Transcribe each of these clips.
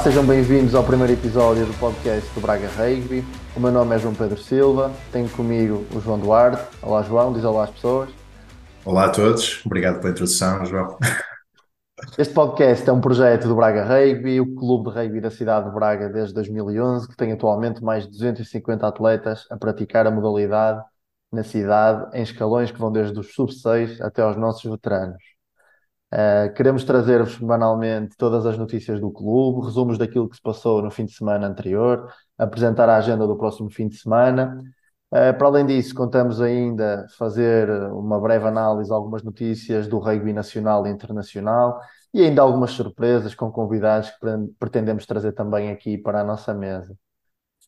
Olá, sejam bem-vindos ao primeiro episódio do podcast do Braga Rugby. O meu nome é João Pedro Silva, tenho comigo o João Duarte. Olá, João, diz olá às pessoas. Olá a todos, obrigado pela introdução, João. Este podcast é um projeto do Braga Rugby, o clube de rugby da cidade de Braga desde 2011, que tem atualmente mais de 250 atletas a praticar a modalidade na cidade, em escalões que vão desde os sub-6 até aos nossos veteranos. Uh, queremos trazer-vos semanalmente todas as notícias do clube, resumos daquilo que se passou no fim de semana anterior, apresentar a agenda do próximo fim de semana. Uh, para além disso, contamos ainda fazer uma breve análise algumas notícias do rugby nacional e internacional e ainda algumas surpresas com convidados que pretendemos trazer também aqui para a nossa mesa.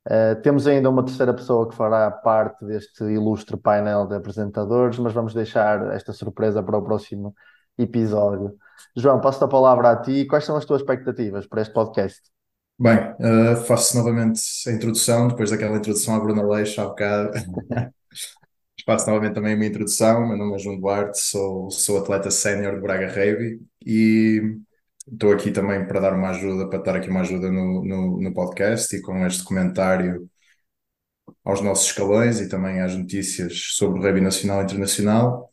Uh, temos ainda uma terceira pessoa que fará parte deste ilustre painel de apresentadores, mas vamos deixar esta surpresa para o próximo episódio. João, passo a palavra a ti. Quais são as tuas expectativas para este podcast? Bem, uh, faço novamente a introdução, depois daquela introdução à Bruna Leix há bocado. faço novamente também uma introdução. Meu nome é João Duarte, sou, sou atleta sénior de Braga Rugby e estou aqui também para dar uma ajuda, para dar aqui uma ajuda no, no, no podcast e com este comentário aos nossos escalões e também às notícias sobre o rugby nacional e internacional.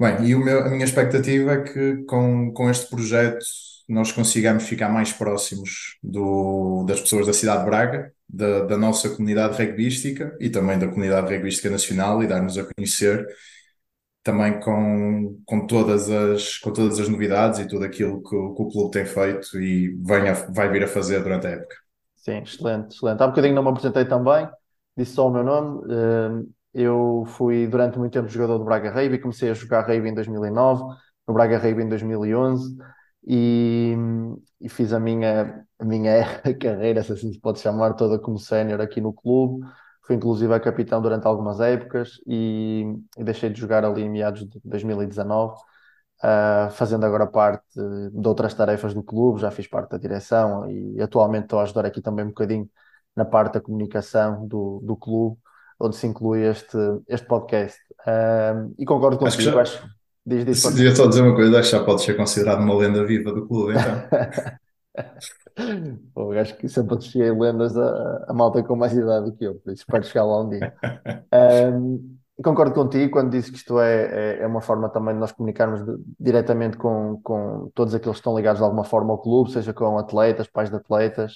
Bem, e meu, a minha expectativa é que com, com este projeto nós consigamos ficar mais próximos do, das pessoas da cidade de Braga, da, da nossa comunidade rugbyística e também da comunidade rugbyística nacional e dar-nos a conhecer também com, com, todas as, com todas as novidades e tudo aquilo que, que o clube tem feito e venha, vai vir a fazer durante a época. Sim, excelente, excelente. Há um bocadinho não me apresentei também, disse só o meu nome. Eh, eu fui durante muito tempo jogador do Braga Rugby, comecei a jogar rugby em 2009, no Braga Rugby em 2011 e, e fiz a minha, a minha carreira, se assim se pode chamar, toda como sénior aqui no clube. Fui inclusive a capitão durante algumas épocas e, e deixei de jogar ali em meados de 2019. Uh, ah, fazendo agora parte de outras tarefas do clube, já fiz parte da direção e atualmente estou a ajudar aqui também um bocadinho na parte da comunicação do, do clube onde se inclui este, este podcast. Um, e concordo contigo, acho, já, acho diz, diz, Devia só dizer uma coisa, acho que já pode ser considerado uma lenda viva do clube, então. Pô, acho que sempre associei lendas a, a malta com mais idade do que eu, por isso espero chegar lá um dia. Um, concordo contigo quando dizes que isto é, é, é, uma forma também de nós comunicarmos de, diretamente com, com todos aqueles que estão ligados de alguma forma ao clube, seja com atletas, pais de atletas,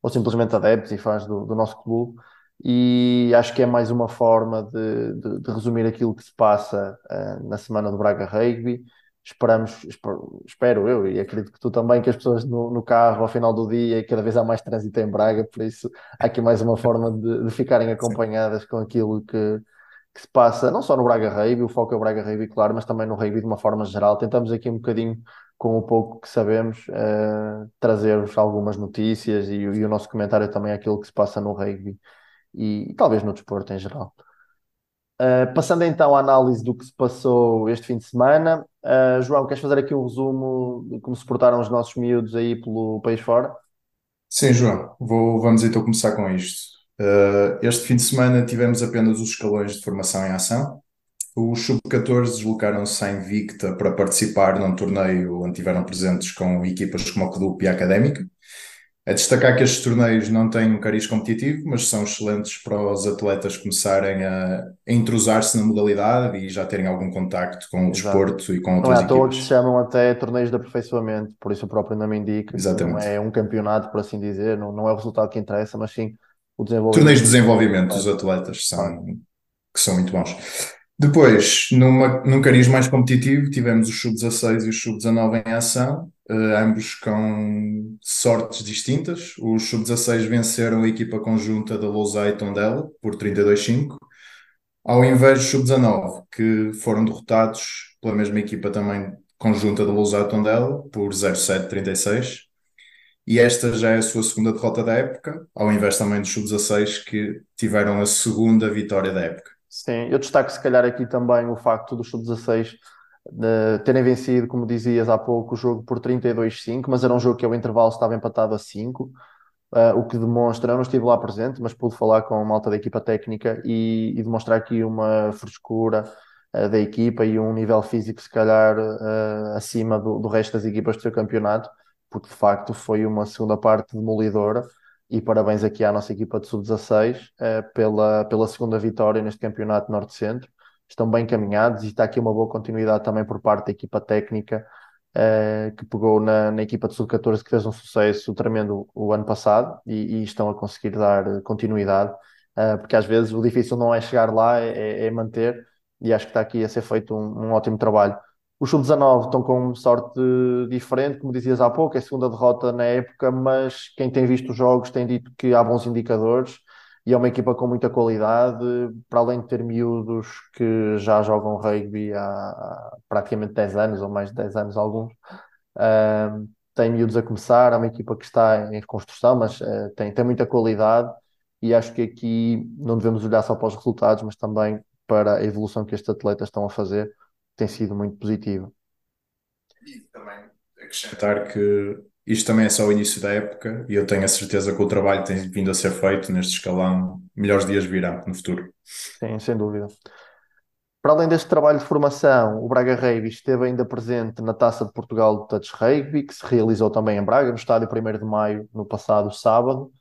ou simplesmente adeptos e fãs do, do nosso clube e acho que é mais uma forma de, de, de resumir aquilo que se passa uh, na semana do Braga Rugby. Esperamos, espero, espero, eu e acredito que tu também, que as pessoas no, no, carro ao final do dia e cada vez há mais trânsito em Braga, por isso há aqui mais uma forma de, de ficarem acompanhadas com aquilo que, que se passa, não só no Braga Rugby, o foco é o Braga Rugby, claro, mas também no rugby de uma forma geral. Tentamos aqui um bocadinho, com o pouco que sabemos, uh, trazer-vos algumas notícias e, e, o nosso comentário também é aquilo que se passa no rugby e, e talvez no desporto em geral. Uh, passando então à análise do que se passou este fim de semana, uh, João, queres fazer aqui um resumo de como se portaram os nossos miúdos aí pelo país fora? Sim, João, Vou, vamos então começar com isto. Uh, este fim de semana tivemos apenas os escalões de formação em ação. Os sub-14 deslocaram-se em Invicta para participar num torneio onde tiveram presentes com equipas como a Clube e a Académica. É destacar que estes torneios não têm um cariz competitivo, mas são excelentes para os atletas começarem a, a entrosar-se na modalidade e já terem algum contacto com o desporto e com outras não é todos se chamam até torneios de aperfeiçoamento, por isso o próprio nome indica. Exatamente. Não é um campeonato, por assim dizer, não, não é o resultado que interessa, mas sim o desenvolvimento. Torneios de desenvolvimento dos atletas são, que são muito bons. Depois, numa, num cariz mais competitivo, tivemos os sub-16 e os sub-19 em ação, uh, ambos com sortes distintas. Os sub-16 venceram a equipa conjunta da Lousai e Tondela por 32-5, ao invés dos sub-19, que foram derrotados pela mesma equipa também conjunta da Lousai e Tondela por 0-7-36. E esta já é a sua segunda derrota da época, ao invés também dos sub-16 que tiveram a segunda vitória da época. Sim, eu destaco se calhar aqui também o facto dos sub-16 de terem vencido, como dizias há pouco, o jogo por 32-5, mas era um jogo que ao intervalo estava empatado a 5, uh, eh, o que demonstra, eu não estive lá presente, mas pude falar com a malta da equipa técnica e, e demonstrar aqui uma frescura uh, da equipa e um nível físico se calhar uh, acima do, do resto das equipas do seu campeonato, porque de facto foi uma segunda parte demolidora. E parabéns aqui à nossa equipa de sub-16 pela, pela segunda vitória neste campeonato Norte-Centro. Estão bem caminhados e está aqui uma boa continuidade também por parte da equipa técnica uh, que pegou na, na equipa de sub-14 que fez um sucesso tremendo o, ano passado e, e, estão a conseguir dar continuidade, uh, porque às vezes o difícil não é chegar lá, é, é manter, e acho que está aqui a ser feito um, um ótimo trabalho. Os sub-19 estão com sorte diferente, como dizias há pouco, é a segunda derrota na época, mas quem tem visto os jogos tem dito que há bons indicadores e é uma equipa com muita qualidade, para além de ter miúdos que já jogam rugby há, praticamente 10 anos, ou mais de 10 anos alguns. Uh, tem miúdos a começar, é uma equipa que está em reconstrução, mas uh, tem, tem muita qualidade e acho que aqui não devemos olhar só para os resultados, mas também para a evolução que estes atletas estão a fazer, tem sido muito positiva. E também acrescentar que isto também é só o início da época e eu tenho a certeza que o trabalho tem vindo a ser feito neste escalão. Melhores dias virão no futuro. Sim, sem dúvida. Para além deste trabalho de formação, o Braga Rugby esteve ainda presente na Taça de Portugal de Touch Rugby, que se realizou também em Braga, no estádio 1 de Maio, no passado sábado.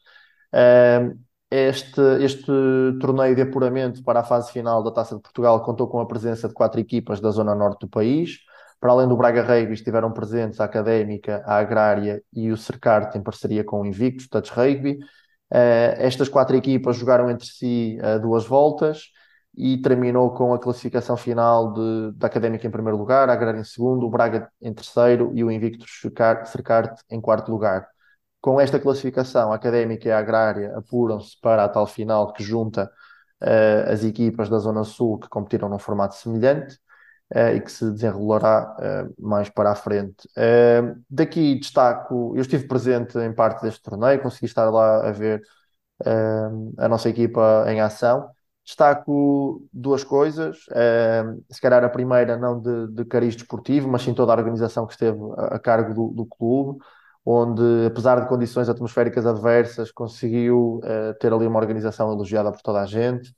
Este, este torneio de apuramento para a fase final da Taça de Portugal contou com a presença de quatro equipas da zona norte do país. Para além do Braga Rugby, estiveram presentes a Académica, a Agrária e o Cercarte, em parceria com o Invictus Touch Rugby. Uh, estas quatro equipas jogaram entre si uh, duas voltas e terminou com a classificação final de, da Académica em primeiro lugar, a Agrária em segundo, o Braga em terceiro e o Invictus Cercarte em quarto lugar. Com esta classificação, Académica e Agrária apuram-se para a tal final que junta uh, as equipas da Zona Sul que competiram num formato semelhante uh, e que se desenrolará uh, mais para a frente. Daqui destaco, eu estive presente em parte deste torneio, consegui estar lá a ver a nossa equipa em ação. Destaco duas coisas, se calhar a primeira não de, de cariz desportivo, mas sim toda a organização que esteve a, a cargo do, do clube, onde, apesar de condições atmosféricas adversas, conseguiu uh, ter ali uma organização elogiada por toda a gente.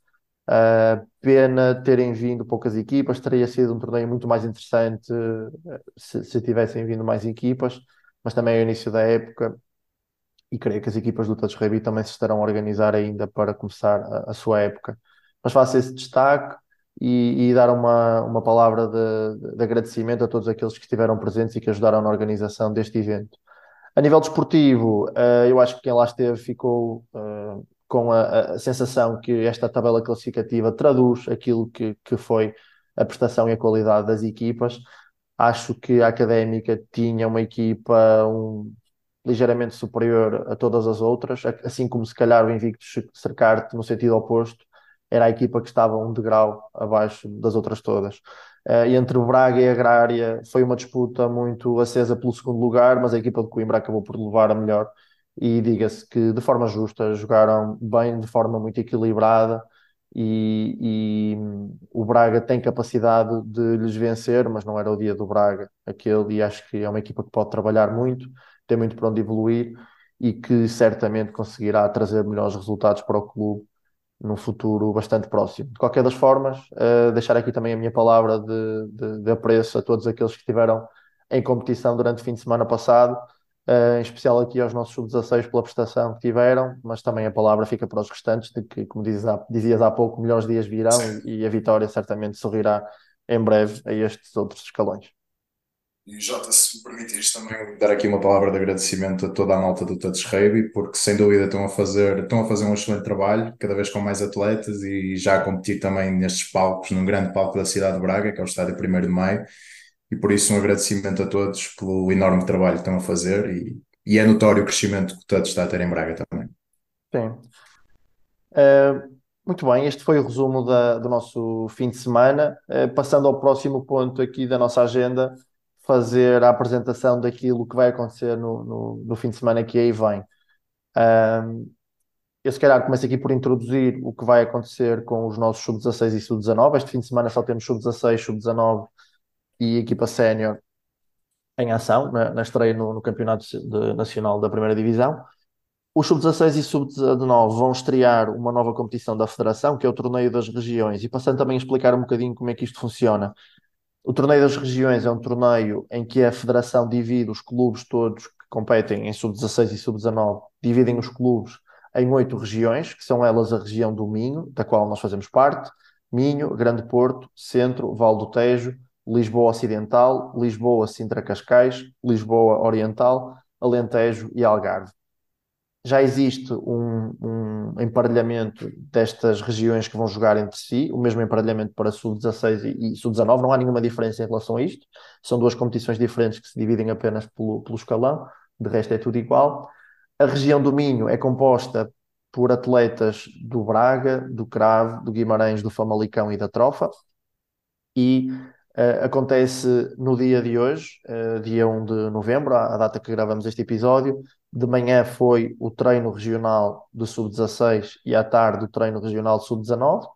Uh, pena terem vindo poucas equipas, teria sido um torneio muito mais interessante uh, se, se, tivessem vindo mais equipas, mas também é o início da época e creio que as equipas do Touch Rugby também se estarão a organizar ainda para começar a, a sua época. Mas faço esse destaque e, e dar uma, uma palavra de, de, agradecimento a todos aqueles que estiveram presentes e que ajudaram na organização deste evento. A nível desportivo, uh, eu acho que quem lá esteve ficou com a, a, sensação que esta tabela classificativa traduz aquilo que, que foi a prestação e a qualidade das equipas. Acho que a Académica tinha uma equipa um, ligeiramente superior a todas as outras, assim como se calhar o Invictus Cercarte, no sentido oposto, era a equipa que estava um degrau abaixo das outras todas. Uh, e entre o Braga e a Agrária foi uma disputa muito acesa pelo segundo lugar, mas a equipa de Coimbra acabou por levar a melhor. E diga-se que de forma justa jogaram bem, de forma muito equilibrada. E, e, o Braga tem capacidade de lhes vencer, mas não era o dia do Braga aquele. E acho que é uma equipa que pode trabalhar muito, tem muito para onde evoluir e que certamente conseguirá trazer melhores resultados para o clube num futuro bastante próximo. De qualquer das formas, uh, deixar aqui também a minha palavra de, de, de apreço a todos aqueles que estiveram em competição durante o fim de semana passado Uh, em especial aqui aos nossos sub-16 pela prestação que tiveram, mas também a palavra fica para os restantes, de que, como dizes há, dizias há pouco, melhores dias virão e, e, a vitória certamente sorrirá em breve a estes outros escalões. E Jota, se me permitires também dar aqui uma palavra de agradecimento a toda a malta do Touch Rugby, porque sem dúvida estão a fazer, estão a fazer um excelente trabalho, cada vez com mais atletas e já a competir também nestes palcos, num grande palco da cidade de Braga, que é o estádio 1 de Maio e por isso um agradecimento a todos pelo enorme trabalho que estão a fazer e, e é notório o crescimento que o TUD está a ter em Braga também. Sim. Uh, muito bem, este foi o resumo da, do nosso fim de semana. Uh, passando ao próximo ponto aqui da nossa agenda, fazer a apresentação daquilo que vai acontecer no, no, no fim de semana que aí vem. Uh, eu se calhar começo aqui por introduzir o que vai acontecer com os nossos sub-16 e sub-19. Este fim de semana só temos sub-16, sub-19 e equipa sénior em ação na, na estreia no, no Campeonato de, Nacional da Primeira Divisão. Os sub-16 e sub-19 vão estrear uma nova competição da Federação, que é o Torneio das Regiões, e passando também a explicar um bocadinho como é que isto funciona. O Torneio das Regiões é um torneio em que a Federação divide os clubes todos que competem em sub-16 e sub-19 dividem os clubes em oito regiões, que são elas a região do Minho, da qual nós fazemos parte, Minho, Grande Porto, Centro, Val do Tejo, Lisboa Ocidental, Lisboa Sintra Cascais, Lisboa Oriental, Alentejo e Algarve já existe um, um, emparelhamento destas regiões que vão jogar entre si, o mesmo emparelhamento para sub-16 e, e sub-19, não há nenhuma diferença em relação a isto, são duas competições diferentes que se dividem apenas pelo, pelo escalão, de resto é tudo igual. A região do Minho é composta por atletas do Braga, do Cravo, do Guimarães, do Famalicão e da Trofa, e Uh, acontece no dia de hoje, uh, dia 1 de novembro, a, a, data que gravamos este episódio. De manhã foi o treino regional do Sub-16 e à tarde o treino regional do Sub-19.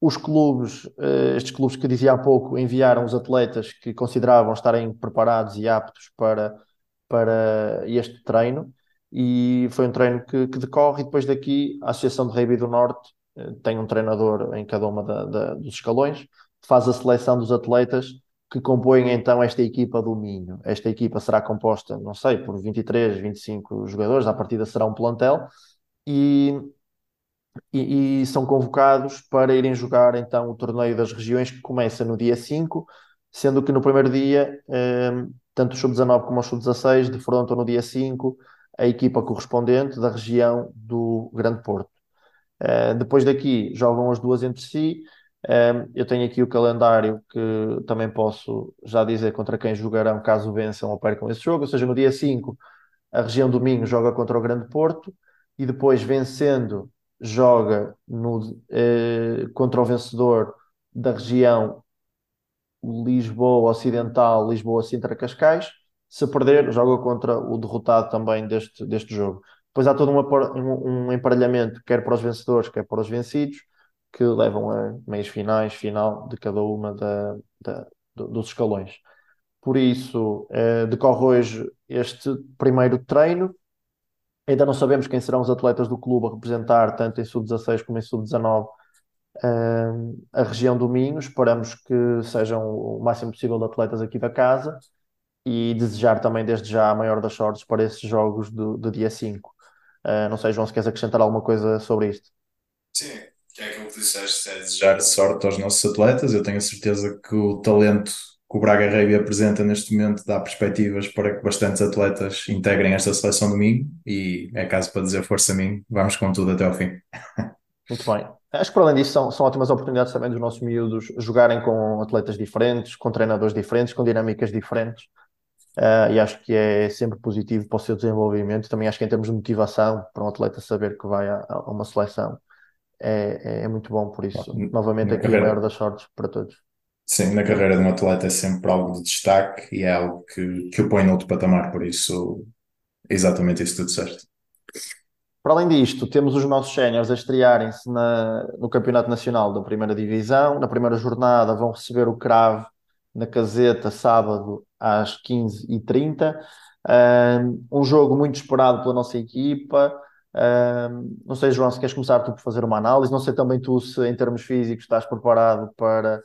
Os clubes, uh, estes clubes que dizia há pouco, enviaram os atletas que consideravam estarem preparados e aptos para, para este treino. E foi um treino que, que decorre, e depois daqui a Associação de Rugby do Norte tem um treinador em cada uma da, da, dos escalões faz a seleção dos atletas que compõem então esta equipa do Minho. Esta equipa será composta, não sei, por 23, 25 jogadores, à partida será um plantel, e, e, e, são convocados para irem jogar então o torneio das regiões que começa no dia 5, sendo que no primeiro dia, eh, tanto o Sub-19 como o Sub-16 defrontam no dia 5 a equipa correspondente da região do Grande Porto. Eh, depois daqui jogam as duas entre si, um, eu tenho aqui o calendário que também posso já dizer contra quem jogarão caso vençam ou percam esse jogo. Ou seja, no dia 5, a região do Minho joga contra o Grande Porto e depois, vencendo, joga no, eh, contra o vencedor da região Lisboa Ocidental, Lisboa Sintra Cascais. Se perder, joga contra o derrotado também deste, deste jogo. Depois há todo um, um emparelhamento, quer para os vencedores, quer para os vencidos que levam a meias finais, final de cada uma da, da, dos escalões. Por isso, eh, decorre hoje este primeiro treino. Ainda não sabemos quem serão os atletas do clube a representar, tanto em sub-16 como em sub-19, eh, a região do Minho. Esperamos que sejam o máximo possível de atletas aqui da casa e desejar também, desde já, a maior das sortes para esses jogos do, do dia 5. Eh, não sei, João, se queres acrescentar alguma coisa sobre isto. Sim, é aquilo que disseste, é desejar sorte aos nossos atletas. Eu tenho a certeza que o talento que o Braga Rugby apresenta neste momento dá perspectivas para que bastantes atletas integrem esta seleção domingo e é caso para dizer força a mim, vamos com tudo até ao fim. Muito bem. Acho que para além disso são, são ótimas oportunidades também dos nossos miúdos jogarem com atletas diferentes, com treinadores diferentes, com dinâmicas diferentes. Uh, e acho que é sempre positivo para o seu desenvolvimento. Também acho que em termos de motivação para um atleta saber que vai a, a uma seleção é, é muito bom, por isso, novamente, aqui carreira, o maior das sortes para todos. Sim, na carreira de um atleta é sempre algo de destaque e é algo que, que o põe noutro patamar, por isso, é exatamente isso que tu disseste. Para além disto, temos os nossos séniores a estrearem-se no Campeonato Nacional da Primeira Divisão. Na primeira jornada vão receber o Cravo na caseta sábado às 15h30. Um jogo muito esperado pela nossa equipa não sei, João, se queres começar tu por fazer uma análise. Não sei também tu se, em termos físicos, estás preparado para,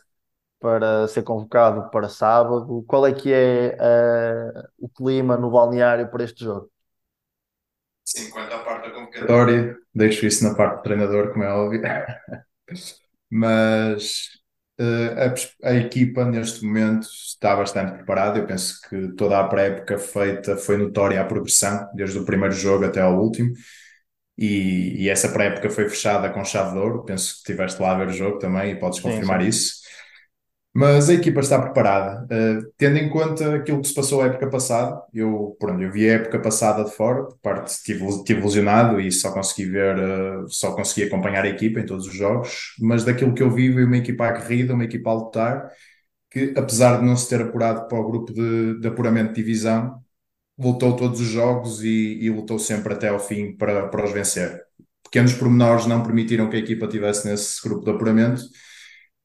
para ser convocado para sábado. Qual é que é uh, o clima no balneário para este jogo? Sim, quanto à parte da convocatória, deixo isso na parte do treinador, como é óbvio. Mas uh, a, a, equipa neste momento está bastante preparada. Eu penso que toda a pré-época feita foi notória a progressão, desde o primeiro jogo até ao último e, e essa pré-época foi fechada com chave de ouro. Penso que estiveste lá a ver o jogo também e podes confirmar sim, sim. isso. Mas a equipa está preparada, uh, tendo em conta aquilo que se passou a época passada. Eu, pronto, eu vi a época passada de fora, por parte tive, tive lesionado e só consegui ver, uh, só consegui acompanhar a equipa em todos os jogos. Mas daquilo que eu vi, vi uma equipa aguerrida, uma equipa a lutar, que apesar de não se ter apurado para o grupo de, de apuramento de divisão, lutou todos os jogos e, e, lutou sempre até ao fim para, para os vencer. Pequenos pormenores não permitiram que a equipa tivesse nesse grupo de apuramento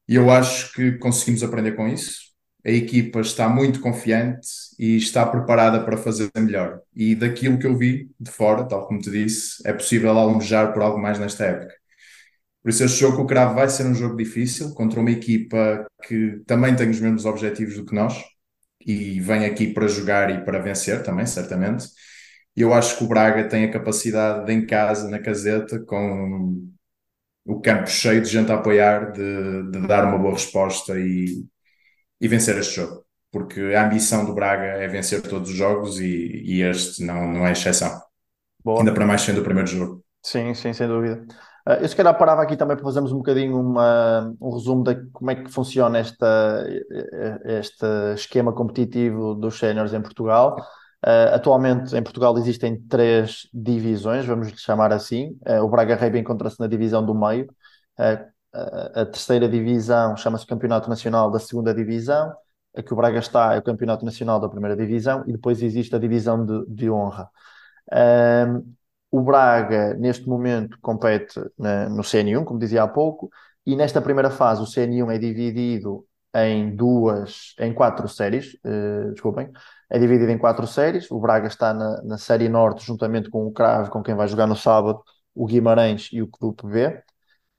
e eu acho que conseguimos aprender com isso. A equipa está muito confiante e está preparada para fazer melhor. E daquilo que eu vi de fora, tal como te disse, é possível almejar por algo mais nesta época. Por isso, este jogo com o Cravo vai ser um jogo difícil contra uma equipa que também tem os mesmos objetivos do que nós e vem aqui para jogar e para vencer também, certamente. eu acho que o Braga tem a capacidade de, em casa, na caseta, com o campo cheio de gente a apoiar, de, de dar uma boa resposta e, e vencer este jogo. Porque a ambição do Braga é vencer todos os jogos e, e este não, não é exceção. Boa. Ainda para mais sendo o primeiro jogo. Sim, sim, sem dúvida. Uh, eu se calhar parava aqui também para fazermos um bocadinho uma, um resumo de como é que funciona esta, este esquema competitivo dos séniores em Portugal. Uh, atualmente em Portugal existem três divisões, vamos lhe chamar assim. Uh, o Braga Reiba encontra-se na divisão do meio. a terceira divisão chama-se Campeonato Nacional da Segunda Divisão. A que o Braga está é o Campeonato Nacional da Primeira Divisão e depois existe a divisão de, de honra. O Braga, neste momento, compete na, no CN1, como dizia há pouco, e nesta primeira fase o CN1 é dividido em duas, em quatro séries, uh, desculpem, é dividido em quatro séries. O Braga está na, na série Norte, juntamente com o Crave, com quem vai jogar no sábado, o Guimarães e o Clube B.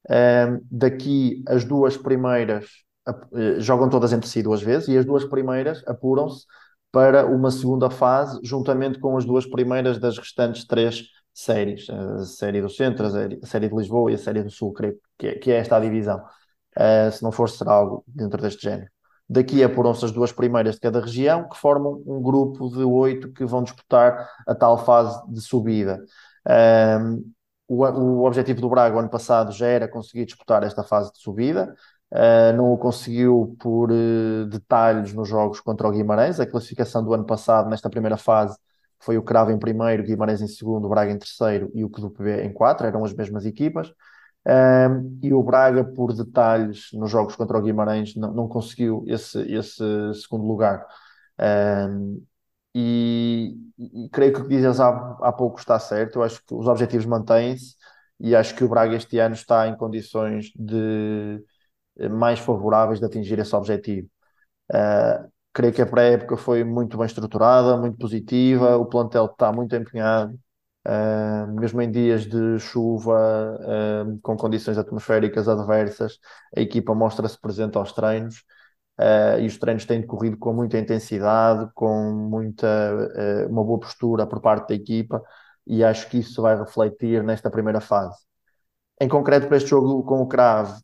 Um, daqui, as duas primeiras uh, jogam todas entre si duas vezes, e as duas primeiras apuram-se para uma segunda fase, juntamente com as duas primeiras das restantes três séries, a série do Centro, a série, a série de Lisboa e a série do Sul, creio que é, que é esta a divisão. Uh, se não for, será algo dentro deste género. Daqui apuram-se as duas primeiras de cada região, que formam um grupo de oito que vão disputar a tal fase de subida. Um, o, o, objetivo do Braga, ano passado, já era conseguir disputar esta fase de subida. Uh, não o conseguiu por uh, detalhes nos jogos contra o Guimarães. A classificação do ano passado, nesta primeira fase, foi o Cravo em primeiro, Guimarães em segundo, Braga em terceiro e o QB em quatro, eram as mesmas equipas. Um, e o Braga, por detalhes nos jogos contra o Guimarães, não, não conseguiu esse, esse segundo lugar. Um, e, e, creio que o que dizes há, há pouco está certo. Eu acho que os objetivos mantêm-se e acho que o Braga este ano está em condições de mais favoráveis de atingir esse objetivo. Uh, creio que a pré-época foi muito bem estruturada, muito positiva, o plantel está muito empenhado, uh, mesmo em dias de chuva, uh, com condições atmosféricas adversas, a equipa mostra-se presente aos treinos. Uh, e os treinos têm decorrido com muita intensidade, com muita, uma boa postura por parte da equipa, e acho que isso vai refletir nesta primeira fase. Em concreto, para este jogo com o Crave,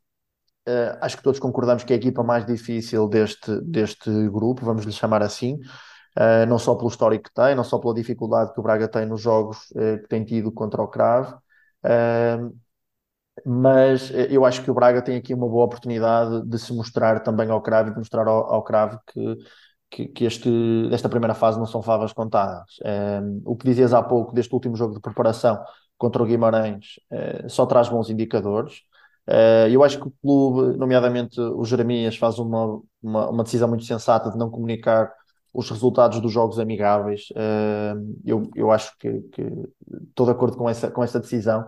Uh, acho que todos concordamos que é a equipa mais difícil deste, deste grupo, vamos lhe chamar assim, uh, não só pelo histórico que tem, não só pela dificuldade que o Braga tem nos jogos uh, que tem tido contra o Crave, mas eu acho que o Braga tem aqui uma boa oportunidade de se mostrar também ao Crave e de mostrar ao, ao Crave que, que, este, desta primeira fase não são favas contadas. o que dizias há pouco deste último jogo de preparação contra o Guimarães só traz bons indicadores. Uh, eu acho que o clube, nomeadamente o Jeremias, faz uma, uma, uma, decisão muito sensata de não comunicar os resultados dos jogos amigáveis. Uh, eu, eu acho que, que estou de acordo com essa, com essa decisão,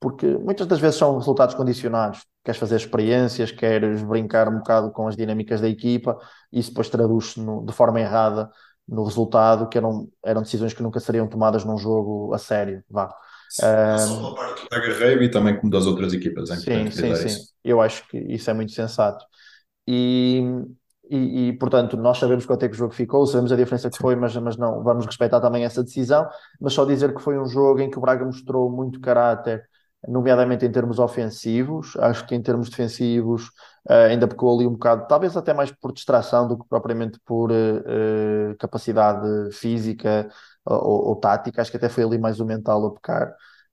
porque muitas das vezes são resultados condicionados. Queres fazer experiências, queres brincar um bocado com as dinâmicas da equipa, isso depois traduz-se de forma errada no resultado, que eram, eram decisões que nunca seriam tomadas num jogo a sério. Vá. Sim, só pela parte da Guerreiro e também como das outras equipas. É sim, sim, sim. Isso. Eu acho que isso é muito sensato. E, e, e, portanto, nós sabemos quanto é que o jogo ficou, sabemos a diferença que foi, mas, mas não vamos respeitar também essa decisão. Mas só dizer que foi um jogo em que o Braga mostrou muito caráter, nomeadamente em termos ofensivos. Acho que em termos defensivos uh, ainda pecou ali um bocado, talvez até mais por distração do que propriamente por uh, capacidade física ou, ou, tática, acho que até foi ali mais o mental a pecar,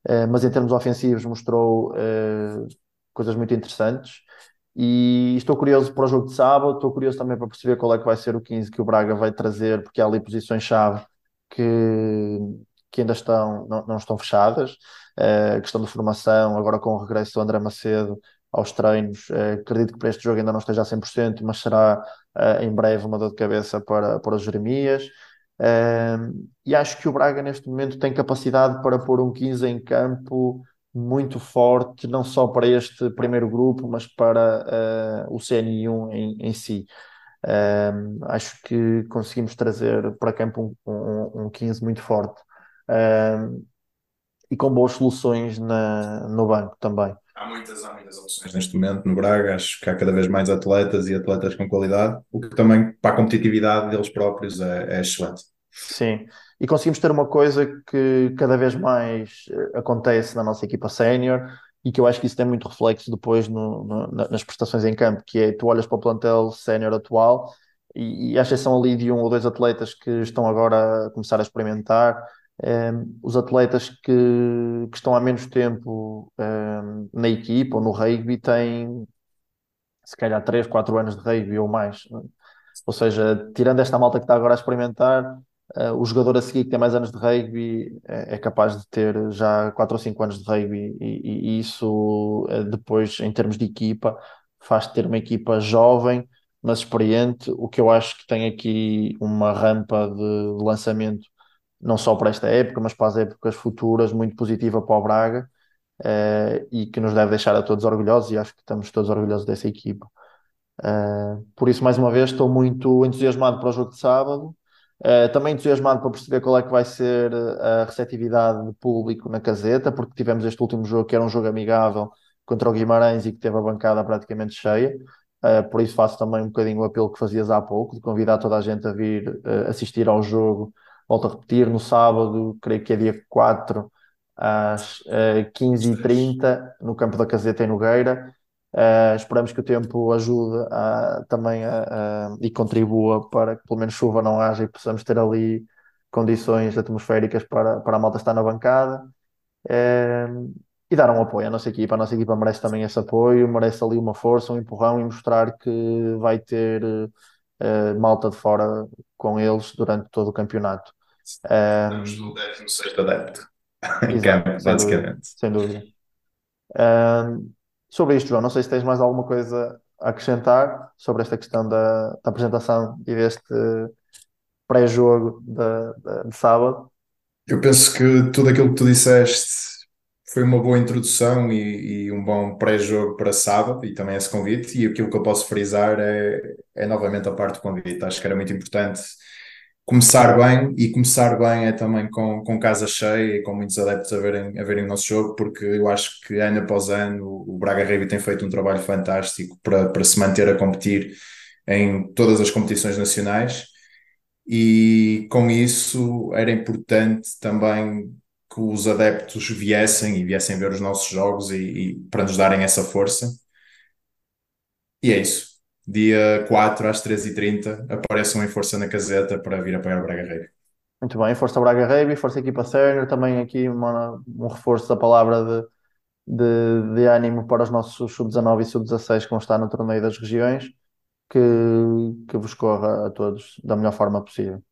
uh, mas em termos ofensivos mostrou uh, coisas muito interessantes. E estou curioso para o jogo de sábado, estou curioso também para perceber qual é que vai ser o 15 que o Braga vai trazer, porque há ali posições-chave que, que ainda estão, não, não estão fechadas. Uh, questão de formação, agora com o regresso do André Macedo aos treinos, uh, acredito que para este jogo ainda não esteja a 100%, mas será uh, em breve uma dor de cabeça para, para os Jeremias e acho que o Braga neste momento tem capacidade para pôr um 15 em campo muito forte, não só para este primeiro grupo, mas para uh, o CN1 em, em si. acho que conseguimos trazer para campo um, um, um 15 muito forte e com boas soluções na, no banco também. Há muitas, há muitas opções neste momento no Braga, acho que há cada vez mais atletas e atletas com qualidade, o que também para a competitividade deles próprios é, é excelente. Sim, e conseguimos ter uma coisa que cada vez mais eh, acontece na nossa equipa sénior e que eu acho que isso tem muito reflexo depois no, no, nas prestações em campo, que é tu olhas para o plantel sénior atual e, e à exceção ali de um ou dois atletas que estão agora a começar a experimentar, um, ehm, os atletas que, que, estão há menos tempo um, ehm, na equipa ou no rugby têm se calhar 3, 4 anos de rugby ou mais. Ou seja, tirando esta malta que está agora a experimentar, uh, o jogador a seguir que tem mais anos de rugby é, é capaz de ter já 4 ou 5 anos de rugby e, e isso uh, depois, em termos de equipa, faz ter uma equipa jovem, mas experiente, o que eu acho que tem aqui uma rampa de lançamento não só para esta época, mas para as épocas futuras, muito positiva para o Braga uh, e que nos deve deixar a todos orgulhosos e acho que estamos todos orgulhosos dessa equipa. Uh, por isso, mais uma vez, estou muito entusiasmado para o jogo de sábado. Uh, também entusiasmado para perceber qual é que vai ser a receptividade de público na caseta, porque tivemos este último jogo que era um jogo amigável contra o Guimarães e que teve a bancada praticamente cheia. Uh, por isso faço também um bocadinho o apelo que fazias há pouco, de convidar toda a gente a vir uh, assistir ao jogo. Volto a repetir, no sábado, creio que é dia 4, às uh, 15h30, no campo da Caseta em Nogueira. Uh, esperamos que o tempo ajude a, também a, a, e contribua para que pelo menos chuva não haja e possamos ter ali condições atmosféricas para, para a malta estar na bancada uh, e dar um apoio à nossa equipa. A nossa equipa merece também esse apoio, merece ali uma força, um empurrão e mostrar que vai ter uh, malta de fora com eles durante todo o campeonato. Estamos no 16 adepto em campo, basicamente. Sem dúvida. Sem dúvida sobre isto, João. Não sei se tens mais alguma coisa a acrescentar sobre esta questão da, da apresentação e deste pré-jogo de, de, de, sábado. Eu penso que tudo aquilo que tu disseste foi uma boa introdução e, e um bom pré-jogo para sábado e também esse convite. E aquilo que eu posso frisar é, é novamente a parte do convite. Acho que era muito importante começar bem e começar bem é também com, com casa cheia e com muitos adeptos a verem, a verem o nosso jogo, porque eu acho que ano após ano o Braga Rugby tem feito um trabalho fantástico para, para se manter a competir em todas as competições nacionais e com isso era importante também que os adeptos viessem e viessem ver os nossos jogos e, e para nos darem essa força. E é isso dia 4 às 13h30 apareçam em força na caseta para vir apoiar o Braga Rei. Muito bem, Força Braga Rei, Força Equipa Sénior, também aqui uma, um reforço da palavra de, de, de ânimo para os nossos sub-19 e sub-16 que vão estar no torneio das regiões, que, que vos corra a todos da melhor forma possível.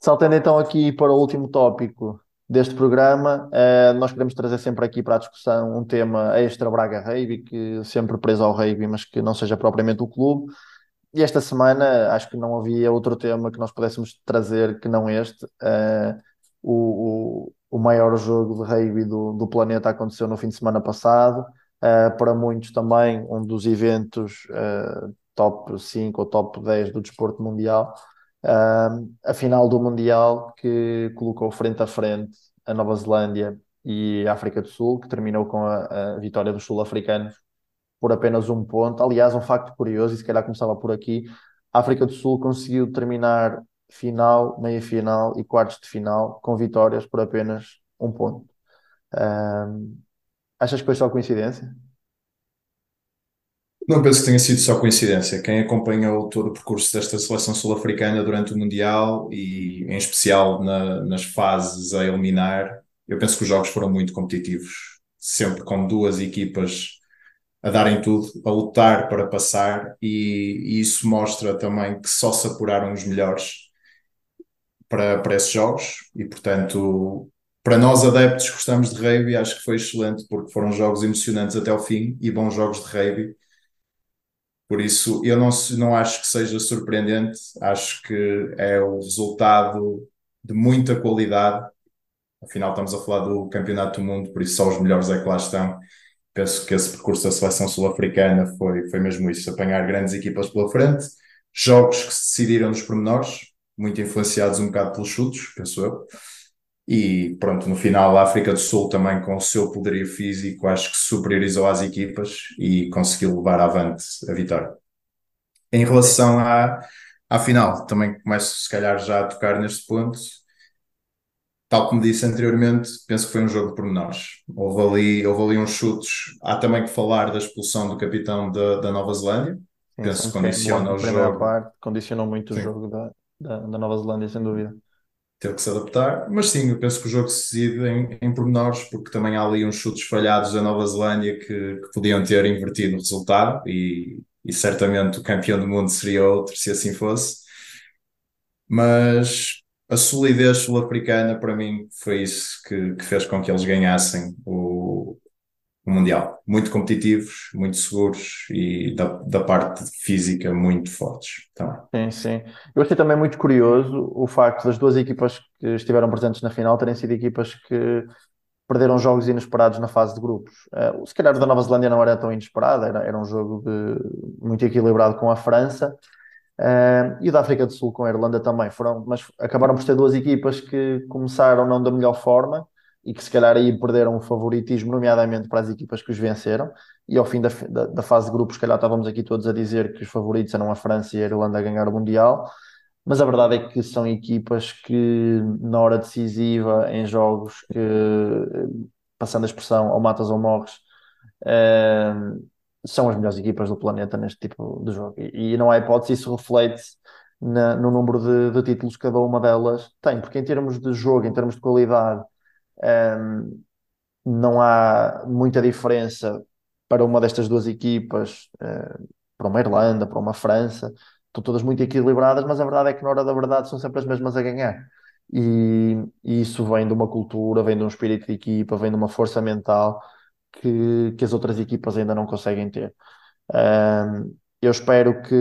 Saltando então aqui para o último tópico deste programa. Uh, nós queremos trazer sempre aqui para a discussão um tema extra Braga Rugby, que sempre preso ao rugby, mas que não seja propriamente o clube. E esta semana acho que não havia outro tema que nós pudéssemos trazer que não este. Uh, o, o, o, maior jogo de rugby do, do planeta aconteceu no fim de semana passado. Uh, para muitos também um dos eventos top 5 ou top 10 do desporto mundial A final do Mundial que colocou frente a frente a Nova Zelândia e a África do Sul, que terminou com a, a vitória dos sul-africanos por apenas um ponto. Aliás, um facto curioso, e se calhar começava por aqui: a África do Sul conseguiu terminar final, meia-final e quartos de final com vitórias por apenas um ponto. Achas que foi só coincidência? Não penso que tenha sido só coincidência. Quem acompanhou todo o percurso desta seleção sul-africana durante o Mundial e, em especial, na, nas fases a eliminar, eu penso que os jogos foram muito competitivos, sempre com duas equipas a darem tudo, a lutar para passar, e, e isso mostra também que só se apuraram os melhores para, para esses jogos, e portanto, para nós adeptos que gostamos de rugby, acho que foi excelente, porque foram jogos emocionantes até o fim e bons jogos de rugby por isso, eu não, não acho que seja surpreendente, acho que é o resultado de muita qualidade. Afinal, estamos a falar do Campeonato do Mundo, por isso só os melhores é que lá estão. Penso que esse percurso da seleção sul-africana foi, foi mesmo isso: apanhar grandes equipas pela frente, jogos que se decidiram nos pormenores, muito influenciados um bocado pelos chutes, penso eu. E pronto, no final, a África do Sul também, com o seu poderio físico, acho que superiorizou as equipas e conseguiu levar avante a vitória. Em relação à, à final, também começo, se calhar, já a tocar neste ponto. tal como disse anteriormente, penso que foi um jogo de pormenores. Houve ali, houve ali uns chutes. Há também que falar da expulsão do capitão da, da Nova Zelândia. Sim, Penso que condiciona o jogo. parte, condicionou muito o Sim, jogo da, da, da Nova Zelândia, sem dúvida. Teve que se adaptar. Mas sim, eu penso que o jogo se decide em, em pormenores, porque também há ali uns chutes falhados da Nova Zelândia que, que podiam ter invertido o resultado e, e certamente o campeão do mundo seria outro se assim fosse. Mas a solidez sul-africana, para mim, foi isso que, que fez com que eles ganhassem o, o Mundial. Muito competitivos, muito seguros e da, da parte física muito fortes também. Sim, sim. Eu achei também muito curioso o facto das duas equipas que estiveram presentes na final terem sido equipas que perderam jogos inesperados na fase de grupos. Uh, se calhar o da Nova Zelândia não era tão inesperado, era, era um jogo de, muito equilibrado com a França. Uh, e o da África do Sul com a Irlanda também foram, mas acabaram por ser duas equipas que começaram não da melhor forma e que se calhar aí perderam o favoritismo, nomeadamente para as equipas que os venceram. E ao fim da, da, da fase de grupos, se calhar estávamos aqui todos a dizer que os favoritos eram a França e a Irlanda a ganhar o Mundial. Mas a verdade é que são equipas que, na hora decisiva, em jogos que, passando a expressão, ou matas ou morres, eh, são as melhores equipas do planeta neste tipo de jogo. E, e não há hipótese, isso reflete-se no número de, de títulos que cada uma delas tem, porque em termos de jogo, em termos de qualidade, ehm, não há muita diferença para uma destas duas equipas, eh, para uma Irlanda, para uma França. Estão todas muito equilibradas, mas a verdade é que na hora da verdade são sempre as mesmas a ganhar. E, e isso vem de uma cultura, vem de um espírito de equipa, vem de uma força mental que, que as outras equipas ainda não conseguem ter. Ahm, eu espero que,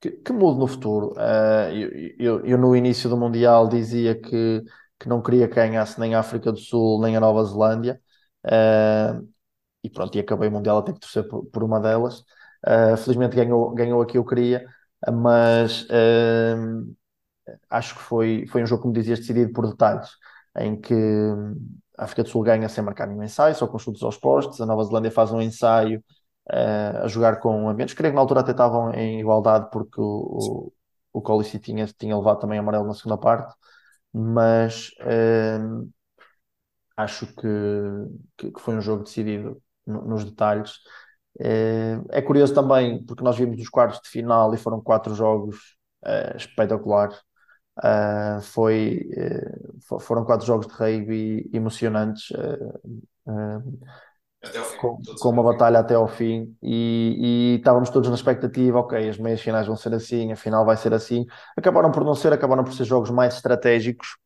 que, que mude no futuro. Ah, eu, eu, eu no início do Mundial dizia que, que não queria que ganhasse nem a África do Sul nem a Nova Zelândia. Ah, e pronto, e acabei o Mundial a ter que torcer por, por uma delas. Uh, felizmente ganhou, ganhou a que eu queria, mas uh, acho que foi, foi um jogo, como dizias, decidido por detalhes, em que a África do Sul ganha sem marcar nenhum ensaio, só com chutes aos postes, a Nova Zelândia faz um ensaio uh, a jogar com a menos. Creio que na altura até estavam em igualdade, porque o, o, o tinha, tinha levado também amarelo na segunda parte, mas acho que, que, foi um jogo decidido nos detalhes. É, é, curioso também, porque nós vimos os quartos de final e foram quatro jogos uh, espetaculares. Uh, foi, foram quatro jogos de rugby emocionantes, com, com, uma batalha até ao fim, e, e, estávamos todos na expectativa: ok, as meias finais vão ser assim, a final vai ser assim. Acabaram por não ser, acabaram por ser jogos mais estratégicos,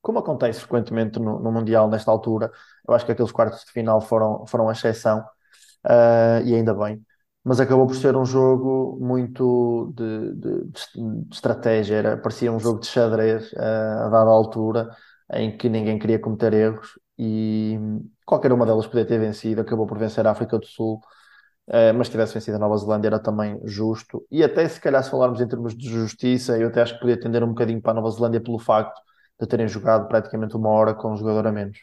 como acontece frequentemente no, no Mundial nesta altura. Eu acho que aqueles quartos de final foram, foram a exceção uh, e ainda bem. Mas acabou por ser um jogo muito de, de, de estratégia, era, parecia um jogo de xadrez uh, a dada altura, em que ninguém queria cometer erros e qualquer uma delas podia ter vencido, acabou por vencer a África do Sul, uh, mas se tivesse vencido a Nova Zelândia era também justo. E até se calhar se falarmos em termos de justiça, eu até acho que podia tender um bocadinho para a Nova Zelândia pelo facto de terem jogado praticamente uma hora com um jogador a menos.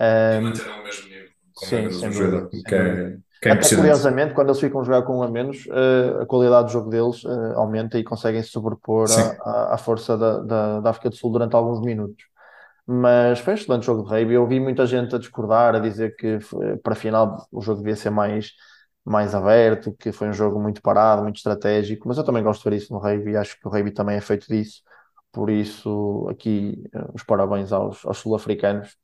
Um, e manteram o mesmo nível, sim, um jogador, que é que é Até curiosamente, quando eles ficam a jogar com um a menos, uh, a qualidade do jogo deles uh, aumenta e conseguem se sobrepor à, à, força da, da, da, África do Sul durante alguns minutos. Mas foi um excelente jogo de rugby. Eu vi muita gente a discordar, a dizer que para a final o jogo devia ser mais, mais aberto, que foi um jogo muito parado, muito estratégico. Mas eu também gosto de ver isso no rugby e acho que o rugby também é feito disso. Por isso, aqui, uh, os parabéns aos, aos sul-africanos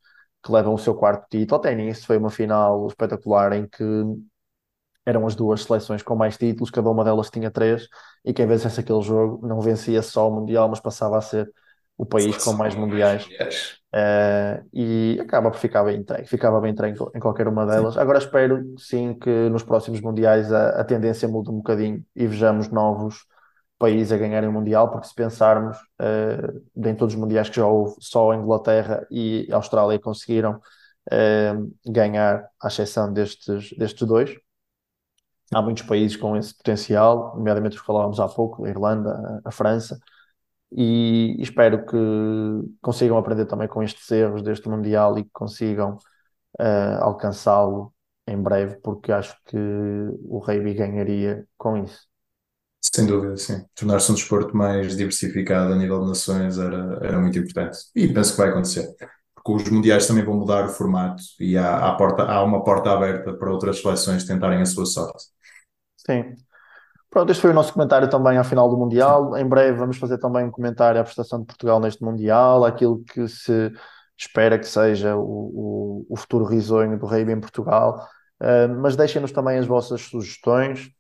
que levam o seu quarto título. Até nisso foi uma final espetacular em que eram as duas seleções com mais títulos, cada uma delas tinha três, e quem vencesse aquele jogo não vencia só o Mundial, mas passava a ser o país com mais mundiais. Uh, e acaba por ficar bem entregue, ficava bem entregue em qualquer uma delas. Sim. Agora espero sim que nos próximos mundiais a, a tendência mude um bocadinho e vejamos novos países a ganharem o Mundial, porque se pensarmos uh, em todos os mundiais que já houve, só a Inglaterra e a Austrália conseguiram uh, ganhar, à exceção destes, destes dois. Há muitos países com esse potencial, nomeadamente os que falávamos há pouco, a Irlanda, a, a França, e espero que consigam aprender também com estes erros deste Mundial e que consigam uh, alcançá-lo em breve, porque acho que o rugby ganharia com isso. Sem dúvida, sim. Tornar-se um desporto mais diversificado a nível de nações era, era muito importante. E penso que vai acontecer. Porque os mundiais também vão mudar o formato e há, há, porta, há uma porta aberta para outras seleções tentarem a sua sorte. Sim. Pronto, este foi o nosso comentário também ao final do Mundial. Em breve vamos fazer também um comentário à prestação de Portugal neste Mundial, aquilo que se espera que seja o, o, o futuro risonho do rugby em Portugal. Uh, mas deixem-nos também as vossas sugestões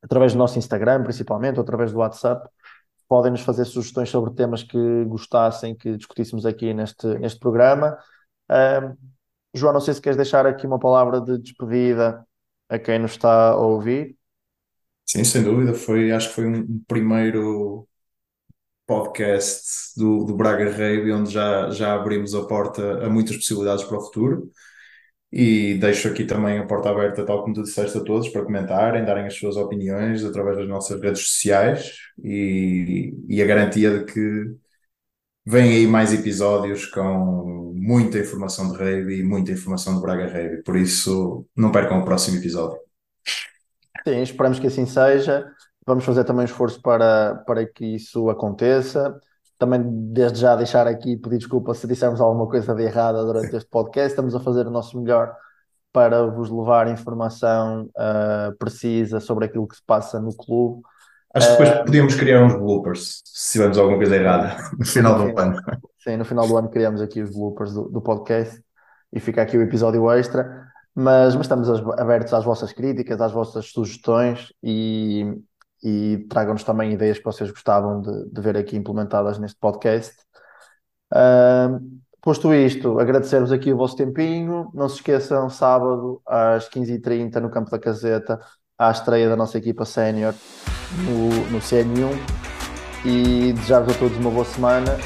através do nosso Instagram, principalmente, ou através do WhatsApp. Podem nos fazer sugestões sobre temas que gostassem que discutíssemos aqui neste, neste programa. Uh, João, não sei se queres deixar aqui uma palavra de despedida a quem nos está a ouvir. Sim, sem dúvida. Foi, acho que foi um primeiro podcast do, do Braga Rave, onde já, já abrimos a porta a muitas possibilidades para o futuro. E deixo aqui também a porta aberta, tal como tu disseste, a todos para comentarem, darem as suas opiniões através das nossas redes sociais e, e a garantia de que vêm aí mais episódios com muita informação de rave e muita informação do Braga Rave. Por isso, não percam o próximo episódio. Sim, esperamos que assim seja. Vamos fazer também um esforço para, para que isso aconteça. Também, desde já, deixar aqui pedir desculpa se dissermos alguma coisa de errada durante este podcast. Estamos a fazer o nosso melhor para vos levar informação uh, precisa sobre aquilo que se passa no clube. Acho que depois uh, podíamos criar uns bloopers se tivermos alguma coisa errada no final do ano. Sim, no final do ano criamos aqui os bloopers do, do podcast e fica aqui o episódio extra. Mas, mas estamos abertos às vossas críticas, às vossas sugestões e, e tragam-nos também ideias que vocês gostavam de, de ver aqui implementadas neste podcast. Uh, posto isto, agradecer-vos aqui o vosso tempinho. Não se esqueçam, sábado às 15h30 no Campo da Caseta, à estreia da nossa equipa sénior no, no CN1. E desejar-vos a todos uma boa semana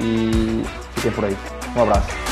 e fiquem por aí. Um abraço.